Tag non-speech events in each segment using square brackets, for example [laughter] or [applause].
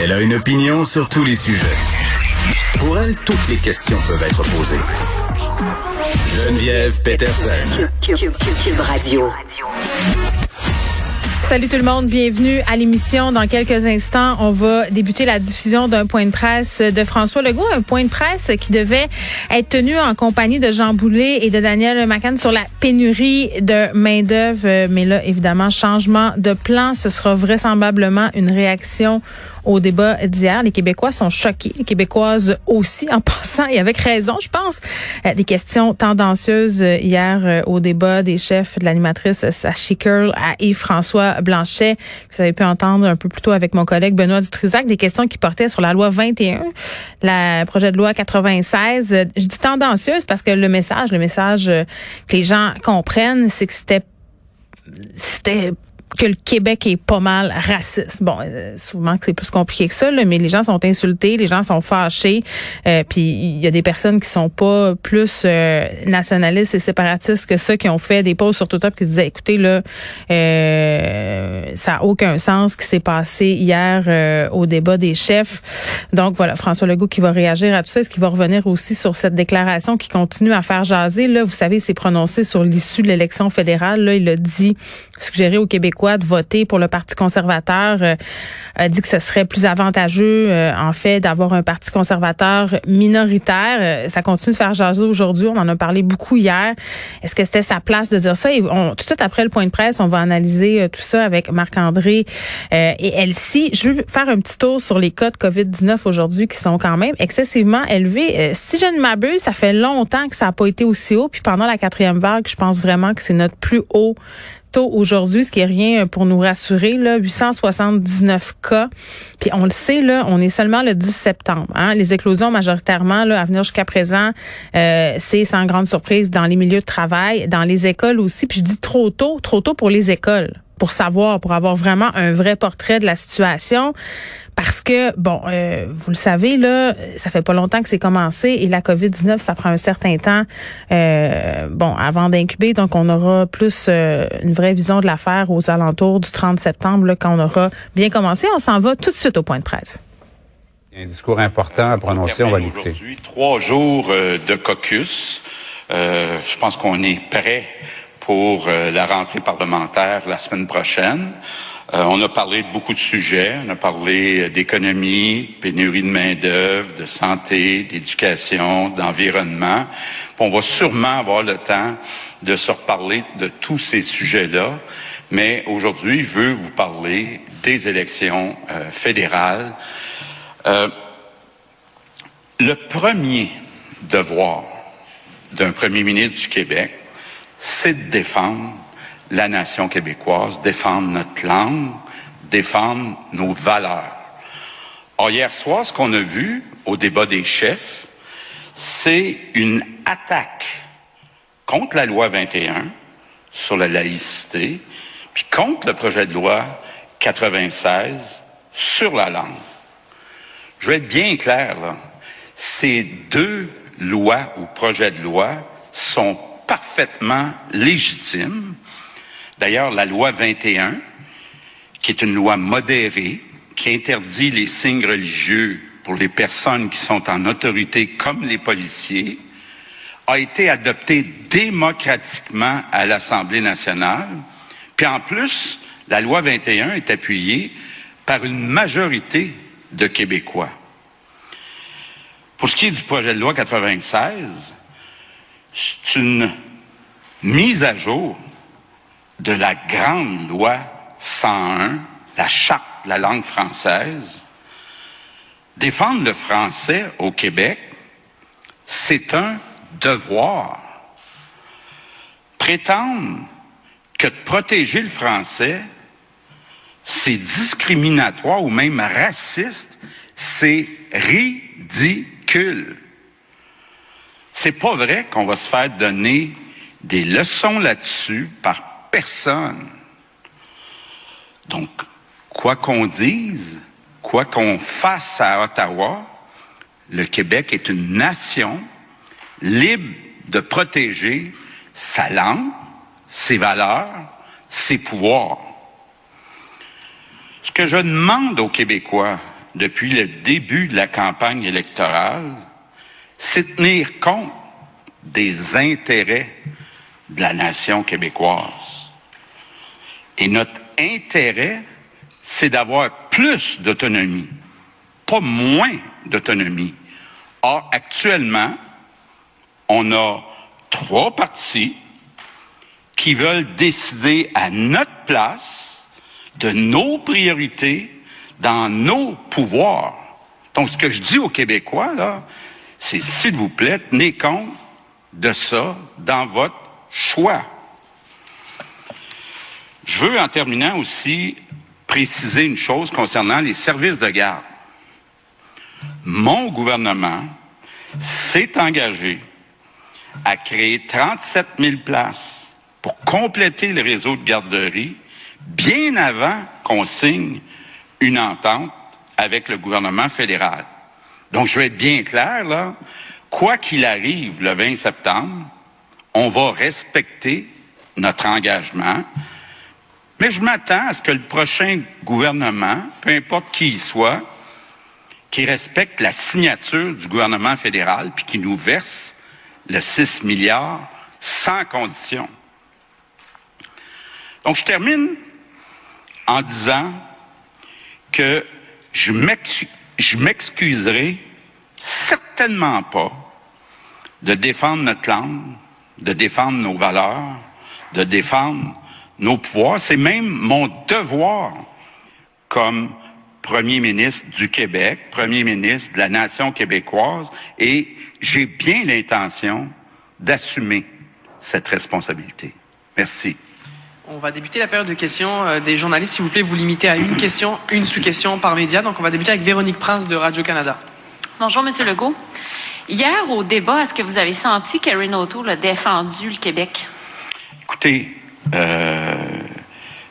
Elle a une opinion sur tous les sujets. Pour elle, toutes les questions peuvent être posées. Geneviève Peterson. Radio. Salut tout le monde, bienvenue à l'émission. Dans quelques instants, on va débuter la diffusion d'un point de presse de François Legault, un point de presse qui devait être tenu en compagnie de Jean Boulet et de Daniel Macan sur la pénurie de main-d'œuvre. Mais là, évidemment, changement de plan, ce sera vraisemblablement une réaction au débat d'hier. Les Québécois sont choqués, les Québécoises aussi, en [laughs] passant, et avec raison, je pense. Euh, des questions tendancieuses euh, hier euh, au débat des chefs de l'animatrice Sachi Curl à Yves-François Blanchet. Vous avez pu entendre un peu plus tôt avec mon collègue Benoît Dutrisac des questions qui portaient sur la loi 21, le projet de loi 96. Je dis tendancieuse parce que le message, le message que les gens comprennent, c'est que c'était c'était que le Québec est pas mal raciste. Bon, euh, souvent que c'est plus compliqué que ça, là, mais les gens sont insultés, les gens sont fâchés, euh, puis il y a des personnes qui sont pas plus euh, nationalistes et séparatistes que ceux qui ont fait des pauses sur Twitter qui se disaient, écoutez là, ça a aucun sens ce qui s'est passé hier au débat des chefs. Donc voilà, François Legault qui va réagir à tout ça, est-ce qu'il va revenir aussi sur cette déclaration qui continue à faire jaser? Là, vous savez, il s'est prononcé sur l'issue de l'élection fédérale là, il a dit suggérer aux Québécois de voter pour le Parti conservateur, euh, a dit que ce serait plus avantageux, euh, en fait, d'avoir un Parti conservateur minoritaire. Euh, ça continue de faire jaser aujourd'hui. On en a parlé beaucoup hier. Est-ce que c'était sa place de dire ça? Et on, tout de suite après le point de presse, on va analyser tout ça avec Marc-André et Elsie. Je veux faire un petit tour sur les cas de COVID-19 aujourd'hui qui sont quand même excessivement élevés. si je ne m'abuse, ça fait longtemps que ça n'a pas été aussi haut. Puis pendant la quatrième vague, je pense vraiment que c'est notre plus haut taux aujourd'hui, ce qui est rien pour nous rassurer, là, 879 cas. Puis on le sait, là, on est seulement le 10 septembre. Hein. Les éclosions majoritairement là, à venir jusqu'à présent, euh, c'est sans grande surprise dans les milieux de travail, dans les écoles aussi. Puis je dis trop tôt, trop tôt pour les écoles pour savoir, pour avoir vraiment un vrai portrait de la situation. Parce que, bon, euh, vous le savez, là, ça fait pas longtemps que c'est commencé et la COVID-19, ça prend un certain temps, euh, bon, avant d'incuber. Donc, on aura plus euh, une vraie vision de l'affaire aux alentours du 30 septembre, là, quand on aura bien commencé. On s'en va tout de suite au point de presse. Un discours important à prononcer, on va l'écouter. Aujourd'hui, trois jours de caucus. je pense qu'on est prêt pour la rentrée parlementaire la semaine prochaine. Euh, on a parlé de beaucoup de sujets. On a parlé d'économie, pénurie de main-d'œuvre, de santé, d'éducation, d'environnement. On va sûrement avoir le temps de se reparler de tous ces sujets-là. Mais aujourd'hui, je veux vous parler des élections euh, fédérales. Euh, le premier devoir d'un premier ministre du Québec, c'est de défendre la nation québécoise, défendre notre langue, défendre nos valeurs. Or, hier soir, ce qu'on a vu au débat des chefs, c'est une attaque contre la loi 21 sur la laïcité, puis contre le projet de loi 96 sur la langue. Je vais être bien clair, là. Ces deux lois ou projets de loi sont parfaitement légitimes. D'ailleurs, la loi 21, qui est une loi modérée, qui interdit les signes religieux pour les personnes qui sont en autorité comme les policiers, a été adoptée démocratiquement à l'Assemblée nationale. Puis en plus, la loi 21 est appuyée par une majorité de Québécois. Pour ce qui est du projet de loi 96, c'est une mise à jour de la grande loi 101, la charte de la langue française, défendre le français au Québec, c'est un devoir. Prétendre que protéger le français, c'est discriminatoire ou même raciste, c'est ridicule. C'est pas vrai qu'on va se faire donner des leçons là-dessus par personne. Donc, quoi qu'on dise, quoi qu'on fasse à Ottawa, le Québec est une nation libre de protéger sa langue, ses valeurs, ses pouvoirs. Ce que je demande aux Québécois depuis le début de la campagne électorale, c'est tenir compte des intérêts de la nation québécoise. Et notre intérêt, c'est d'avoir plus d'autonomie, pas moins d'autonomie. Or, actuellement, on a trois partis qui veulent décider à notre place de nos priorités dans nos pouvoirs. Donc, ce que je dis aux Québécois, là, c'est s'il vous plaît, tenez compte de ça dans votre choix. Je veux, en terminant aussi, préciser une chose concernant les services de garde. Mon gouvernement s'est engagé à créer 37 000 places pour compléter le réseau de garderie bien avant qu'on signe une entente avec le gouvernement fédéral. Donc, je vais être bien clair, là. Quoi qu'il arrive le 20 septembre, on va respecter notre engagement. Mais je m'attends à ce que le prochain gouvernement, peu importe qui il soit, qui respecte la signature du gouvernement fédéral puis qui nous verse le 6 milliards sans condition. Donc, je termine en disant que je m'excuserai certainement pas de défendre notre langue, de défendre nos valeurs, de défendre nos pouvoirs. C'est même mon devoir comme Premier ministre du Québec, Premier ministre de la nation québécoise, et j'ai bien l'intention d'assumer cette responsabilité. Merci. On va débuter la période de questions euh, des journalistes. S'il vous plaît, vous limitez à une question, une sous-question par média. Donc, on va débuter avec Véronique Prince de Radio-Canada. Bonjour, Monsieur Legault. Hier, au débat, est-ce que vous avez senti qu'Erin O'Toole a défendu le Québec? Écoutez, euh,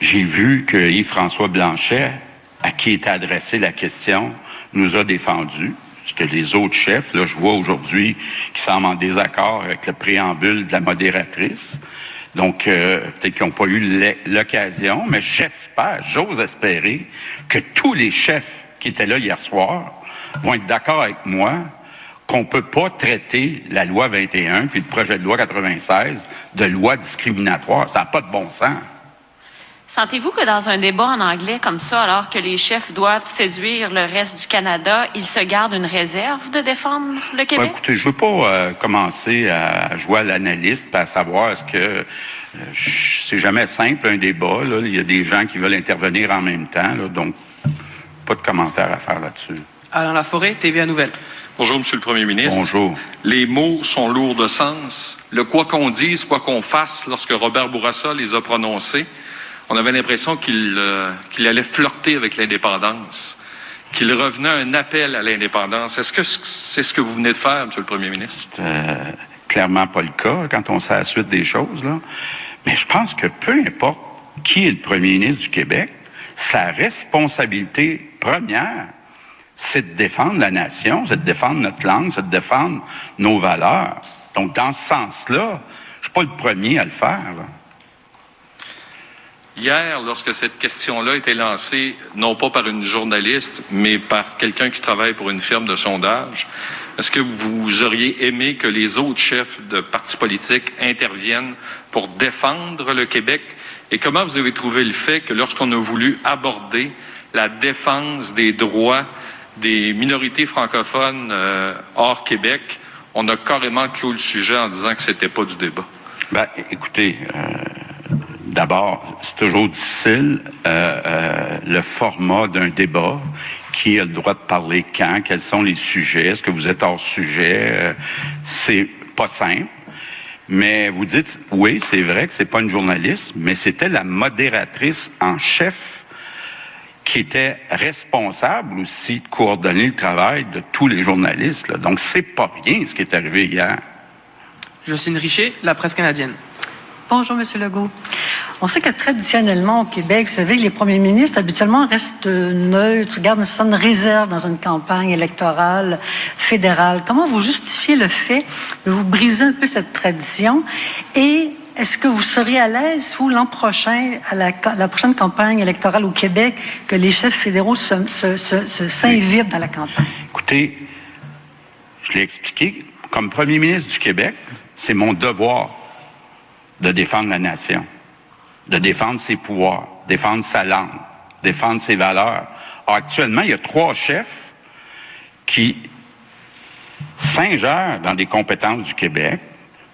j'ai vu que Yves-François Blanchet, à qui était adressée la question, nous a défendu. Ce que les autres chefs, là, je vois aujourd'hui, qui semblent en désaccord avec le préambule de la modératrice. Donc, euh, peut-être qu'ils n'ont pas eu l'occasion, mais j'espère, j'ose espérer que tous les chefs qui étaient là hier soir vont être d'accord avec moi qu'on ne peut pas traiter la loi 21 puis le projet de loi 96 de loi discriminatoire. Ça n'a pas de bon sens. Sentez-vous que dans un débat en anglais comme ça, alors que les chefs doivent séduire le reste du Canada, ils se gardent une réserve de défendre le Québec? écoutez, je ne veux pas euh, commencer à jouer à l'analyste, à savoir est-ce que euh, c'est jamais simple un débat. Là. Il y a des gens qui veulent intervenir en même temps, donc pas de commentaire à faire là-dessus. Alain Laforêt, TVA Nouvelle. Bonjour, Monsieur le Premier ministre. Bonjour. Les mots sont lourds de sens. Le quoi qu'on dise, quoi qu'on fasse, lorsque Robert Bourassa les a prononcés, on avait l'impression qu'il euh, qu'il allait flirter avec l'indépendance, qu'il revenait à un appel à l'indépendance. Est-ce que c'est ce que vous venez de faire, Monsieur le Premier ministre? C'est euh, clairement pas le cas quand on sait la suite des choses. Là. Mais je pense que peu importe qui est le Premier ministre du Québec, sa responsabilité première, c'est de défendre la nation, c'est de défendre notre langue, c'est de défendre nos valeurs. Donc, dans ce sens-là, je suis pas le premier à le faire. Hier, lorsque cette question-là a été lancée, non pas par une journaliste, mais par quelqu'un qui travaille pour une firme de sondage, est-ce que vous auriez aimé que les autres chefs de partis politiques interviennent pour défendre le Québec? Et comment vous avez trouvé le fait que lorsqu'on a voulu aborder la défense des droits des minorités francophones euh, hors Québec, on a carrément clos le sujet en disant que c'était pas du débat? Ben, écoutez, euh, D'abord, c'est toujours difficile euh, le format d'un débat. Qui a le droit de parler quand Quels sont les sujets Est-ce que vous êtes hors sujet C'est pas simple. Mais vous dites, oui, c'est vrai que c'est pas une journaliste, mais c'était la modératrice en chef qui était responsable aussi de coordonner le travail de tous les journalistes. Là. Donc, c'est pas rien ce qui est arrivé hier. Jocelyne Richer, La Presse canadienne. Bonjour, Monsieur Legault. On sait que traditionnellement au Québec, vous savez, les premiers ministres habituellement restent neutres, gardent une certaine réserve dans une campagne électorale fédérale. Comment vous justifiez le fait de vous briser un peu cette tradition et est-ce que vous seriez à l'aise, vous, l'an prochain, à la, prochaine campagne électorale au Québec, que les chefs fédéraux s'invitent se, dans la campagne? Écoutez, je l'ai expliqué, comme premier ministre du Québec, c'est mon devoir de défendre la nation, de défendre ses pouvoirs, défendre sa langue, défendre ses valeurs. actuellement, il y a trois chefs qui s'ingèrent dans des compétences du Québec,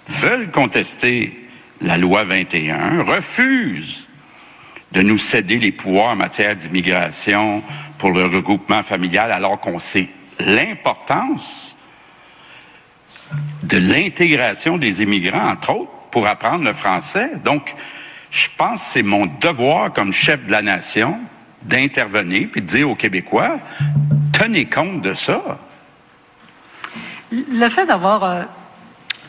veulent contester la loi 21, refusent de nous céder les pouvoirs en matière d'immigration pour le regroupement familial alors qu'on sait l'importance de l'intégration des immigrants, entre autres, pour apprendre le français. Donc, je pense que c'est mon devoir comme chef de la nation d'intervenir puis de dire aux Québécois, tenez compte de ça. Le fait d'avoir euh,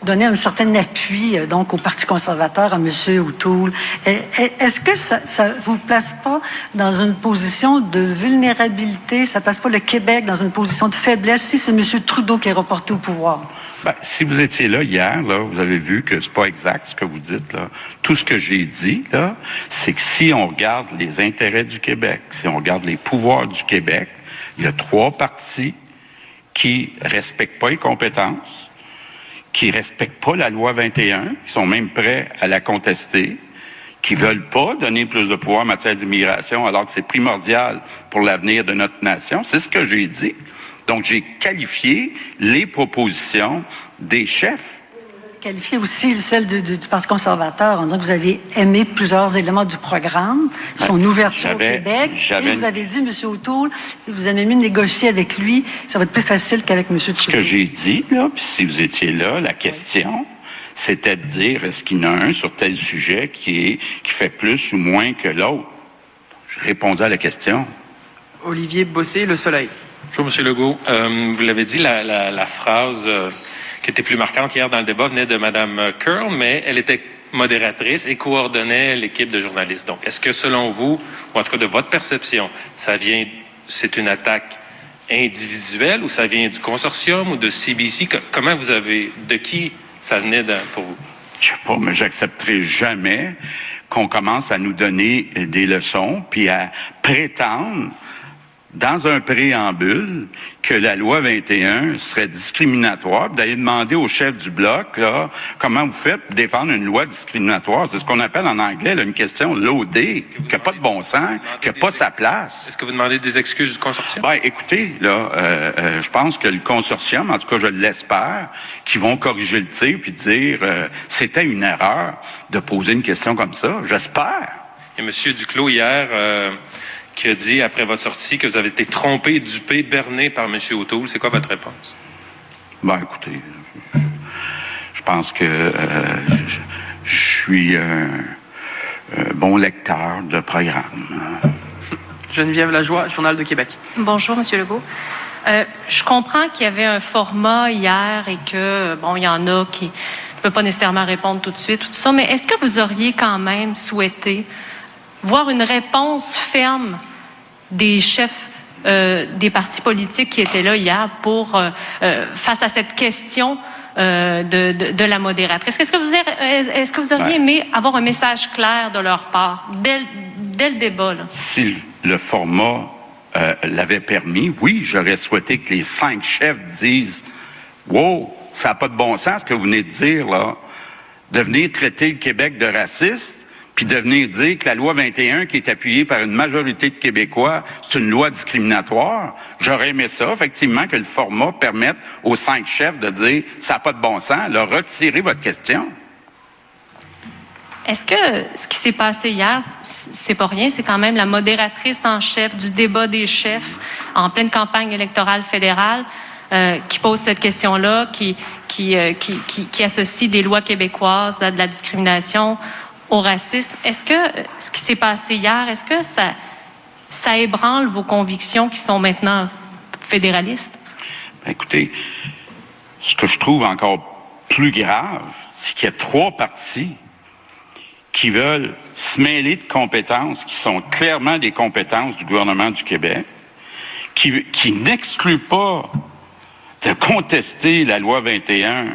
donné un certain appui euh, donc au Parti conservateur, à M. O'Toole, est-ce que ça ne vous place pas dans une position de vulnérabilité, ça ne place pas le Québec dans une position de faiblesse si c'est M. Trudeau qui est reporté au pouvoir? Ben, si vous étiez là hier, là, vous avez vu que c'est pas exact ce que vous dites. Là. Tout ce que j'ai dit, là, c'est que si on regarde les intérêts du Québec, si on regarde les pouvoirs du Québec, il y a trois partis qui respectent pas les compétences, qui respectent pas la loi 21, qui sont même prêts à la contester, qui veulent pas donner plus de pouvoir en matière d'immigration alors que c'est primordial pour l'avenir de notre nation. C'est ce que j'ai dit. Donc, j'ai qualifié les propositions des chefs. Qualifié aussi celle du, Parti conservateur en disant que vous avez aimé plusieurs éléments du programme, ben, son ouverture au Québec. Et vous avez dit, M. O'Toole, vous avez mis négocier avec lui, ça va être plus facile qu'avec M. Trudeau. Ce que j'ai dit, là, puis si vous étiez là, la question, c'était de dire est-ce qu'il y en a un sur tel sujet qui, est, qui fait plus ou moins que l'autre? Je répondais à la question. Olivier Bossé, Le Soleil. Bonjour, M. Legault. Euh, vous l'avez dit, la, phrase euh, qui était plus marquante hier dans le débat venait de Mme Curl, mais elle était modératrice et coordonnait l'équipe de journalistes. Donc, est-ce que selon vous, ou en tout cas de votre perception, ça vient, c'est une attaque individuelle ou ça vient du consortium ou de CBC? Comment vous avez, de qui ça venait pour vous? Je sais pas, mais j'accepterai jamais qu'on commence à nous donner des leçons puis à prétendre dans un préambule que la loi 21 serait discriminatoire, d'aller demander au chef du bloc là, comment vous faites pour défendre une loi discriminatoire. C'est ce qu'on appelle en anglais là, une question loadée, qui n'a pas de bon sens, qui n'a pas sa place. Est-ce que vous demandez des excuses du consortium? Ben, écoutez, là, euh, euh, je pense que le consortium, en tout cas je l'espère, qui vont corriger le tir puis dire euh, c'était une erreur de poser une question comme ça. J'espère. Et M. Duclos, hier, qui a dit après votre sortie que vous avez été trompé, dupé, berné par M. O'Toole. C'est quoi votre réponse? Ben, écoutez, je, pense que euh, je, suis un, bon lecteur de programme. Geneviève Lajoie, Journal de Québec. Bonjour, M. Legault. Euh, je comprends qu'il y avait un format hier et que, bon, il y en a qui ne peuvent pas nécessairement répondre tout de suite, tout ça, mais est-ce que vous auriez quand même souhaité voir une réponse ferme des chefs euh, des partis politiques qui étaient là hier pour euh, euh, face à cette question de, de, la modératrice. Est-ce que vous, est-ce que vous auriez aimé avoir un message clair de leur part dès, dès le débat? Là? Si le format l'avait permis, oui, j'aurais souhaité que les cinq chefs disent Wow, ça n'a pas de bon sens ce que vous venez de dire, là. De venir traiter le Québec de raciste, puis de venir dire que la loi 21, qui est appuyée par une majorité de Québécois, c'est une loi discriminatoire. J'aurais aimé ça, effectivement, que le format permette aux cinq chefs de dire ça n'a pas de bon sens, leur retirer votre question. Est-ce que ce qui s'est passé hier, c'est pas rien, c'est quand même la modératrice en chef du débat des chefs en pleine campagne électorale fédérale euh, qui pose cette question-là, qui, qui, euh, qui, qui, associe des lois québécoises à de la discrimination au racisme. Est-ce que ce qui s'est passé hier, est-ce que ça, ça ébranle vos convictions qui sont maintenant fédéralistes? Ben, écoutez, ce que je trouve encore plus grave, c'est qu'il y a trois partis qui veulent se mêler de compétences qui sont clairement des compétences du gouvernement du Québec, qui, qui n'excluent pas de contester la loi 21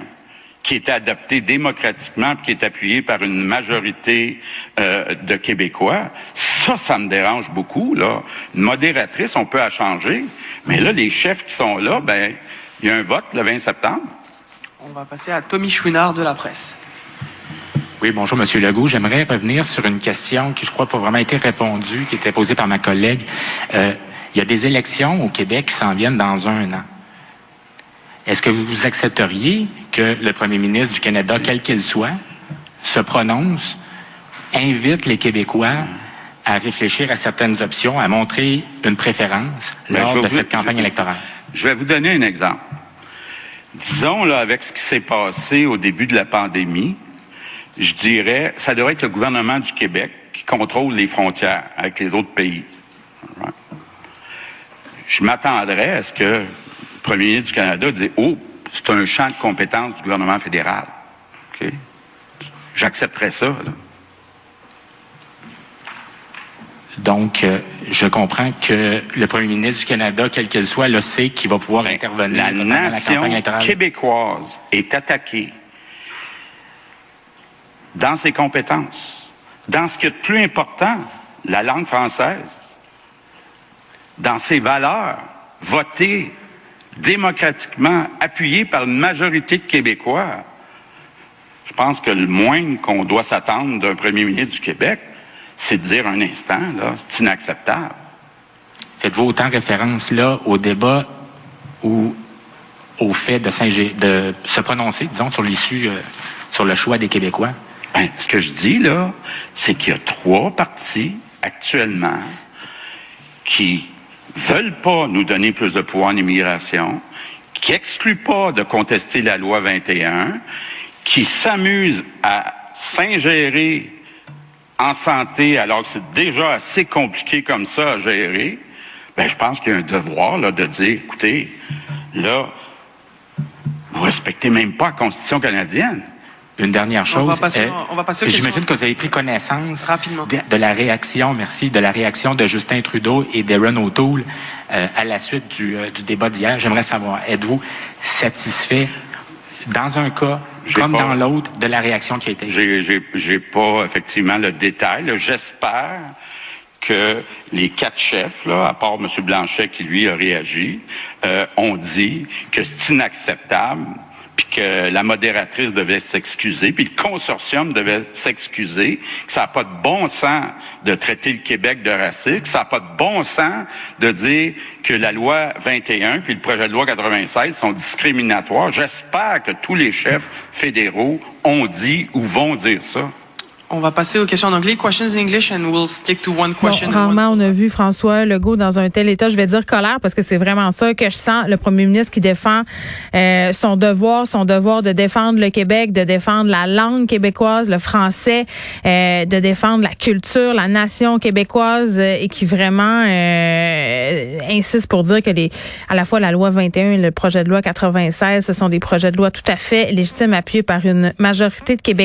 qui est adopté démocratiquement, qui est appuyé par une majorité euh, de Québécois, ça, ça me dérange beaucoup. Là, une modératrice, on peut la changer, mais là, les chefs qui sont là, ben, il y a un vote le 20 septembre. On va passer à Tommy Chouinard de la presse. Oui, bonjour, Monsieur Legault. J'aimerais revenir sur une question qui, je crois, n'a pas vraiment été répondue, qui était posée par ma collègue. Euh, il y a des élections au Québec qui s'en viennent dans un an. Est-ce que vous accepteriez que le premier ministre du Canada, quel qu'il soit, se prononce, invite les Québécois à réfléchir à certaines options, à montrer une préférence Ben, lors de vous- cette campagne je- électorale? Je vais vous donner un exemple. Disons, là, avec ce qui s'est passé au début de la pandémie, je dirais, ça devrait être le gouvernement du Québec qui contrôle les frontières avec les autres pays. Je m'attendrais à ce que premier ministre du Canada dise, oh, c'est un champ de compétences du gouvernement fédéral. OK? J'accepterais ça. là. Donc, euh, je comprends que le premier ministre du Canada, quel qu'il soit, le sait qu'il va pouvoir Ben, intervenir La la nation campagne électorale. québécoise est attaquée dans ses compétences, dans ce qui est de plus important, la langue française, dans ses valeurs, votées démocratiquement, appuyées par une majorité de Québécois. Je pense que le moins qu'on doit s'attendre d'un premier ministre du Québec, c'est de dire un instant, là, c'est inacceptable. Faites-vous autant référence là au débat ou au fait de, de se prononcer, disons, sur l'issue, euh, sur le choix des Québécois? Ben, ce que je dis là, c'est qu'il y a trois partis actuellement qui veulent pas nous donner plus de pouvoir en immigration, qui excluent pas de contester la loi 21, qui s'amusent à s'ingérer en santé alors que c'est déjà assez compliqué comme ça à gérer. Ben, je pense qu'il y a un devoir là, de dire, écoutez, là, vous respectez même pas la Constitution canadienne. Une dernière chose. On va passer- euh, on va passer aux J'imagine que vous avez pris connaissance Rapidement. De, de la réaction, merci, de la réaction de Justin Trudeau et d'Aaron O'Toole euh, à la suite du, euh, du débat d'hier. J'aimerais savoir, êtes-vous satisfait dans un cas comme pas- dans l'autre de la réaction qui a été J'ai, j'ai, pas effectivement le détail. J'espère que les quatre chefs, là, à part M. Blanchet qui lui a réagi, euh, ont dit que c'est inacceptable, puis que la modératrice devait s'excuser, puis le consortium devait s'excuser, que ça n'a pas de bon sens de traiter le Québec de raciste, que ça n'a pas de bon sens de dire que la loi 21 puis le projet de loi 96 sont discriminatoires. J'espère que tous les chefs fédéraux ont dit ou vont dire ça. On va passer aux questions en anglais. Questions in English and we'll stick to one Bon, question. and rarement one- on a vu François Legault dans un tel état. Je vais dire colère parce que c'est vraiment ça que je sens. Le premier ministre qui défend euh, son devoir, son devoir de défendre le Québec, de défendre la langue québécoise, le français, euh, de défendre la culture, la nation québécoise euh, et qui vraiment euh, insiste pour dire que les, à la fois la loi 21 et le projet de loi 96, ce sont des projets de loi tout à fait légitimes appuyés par une majorité de Québécois.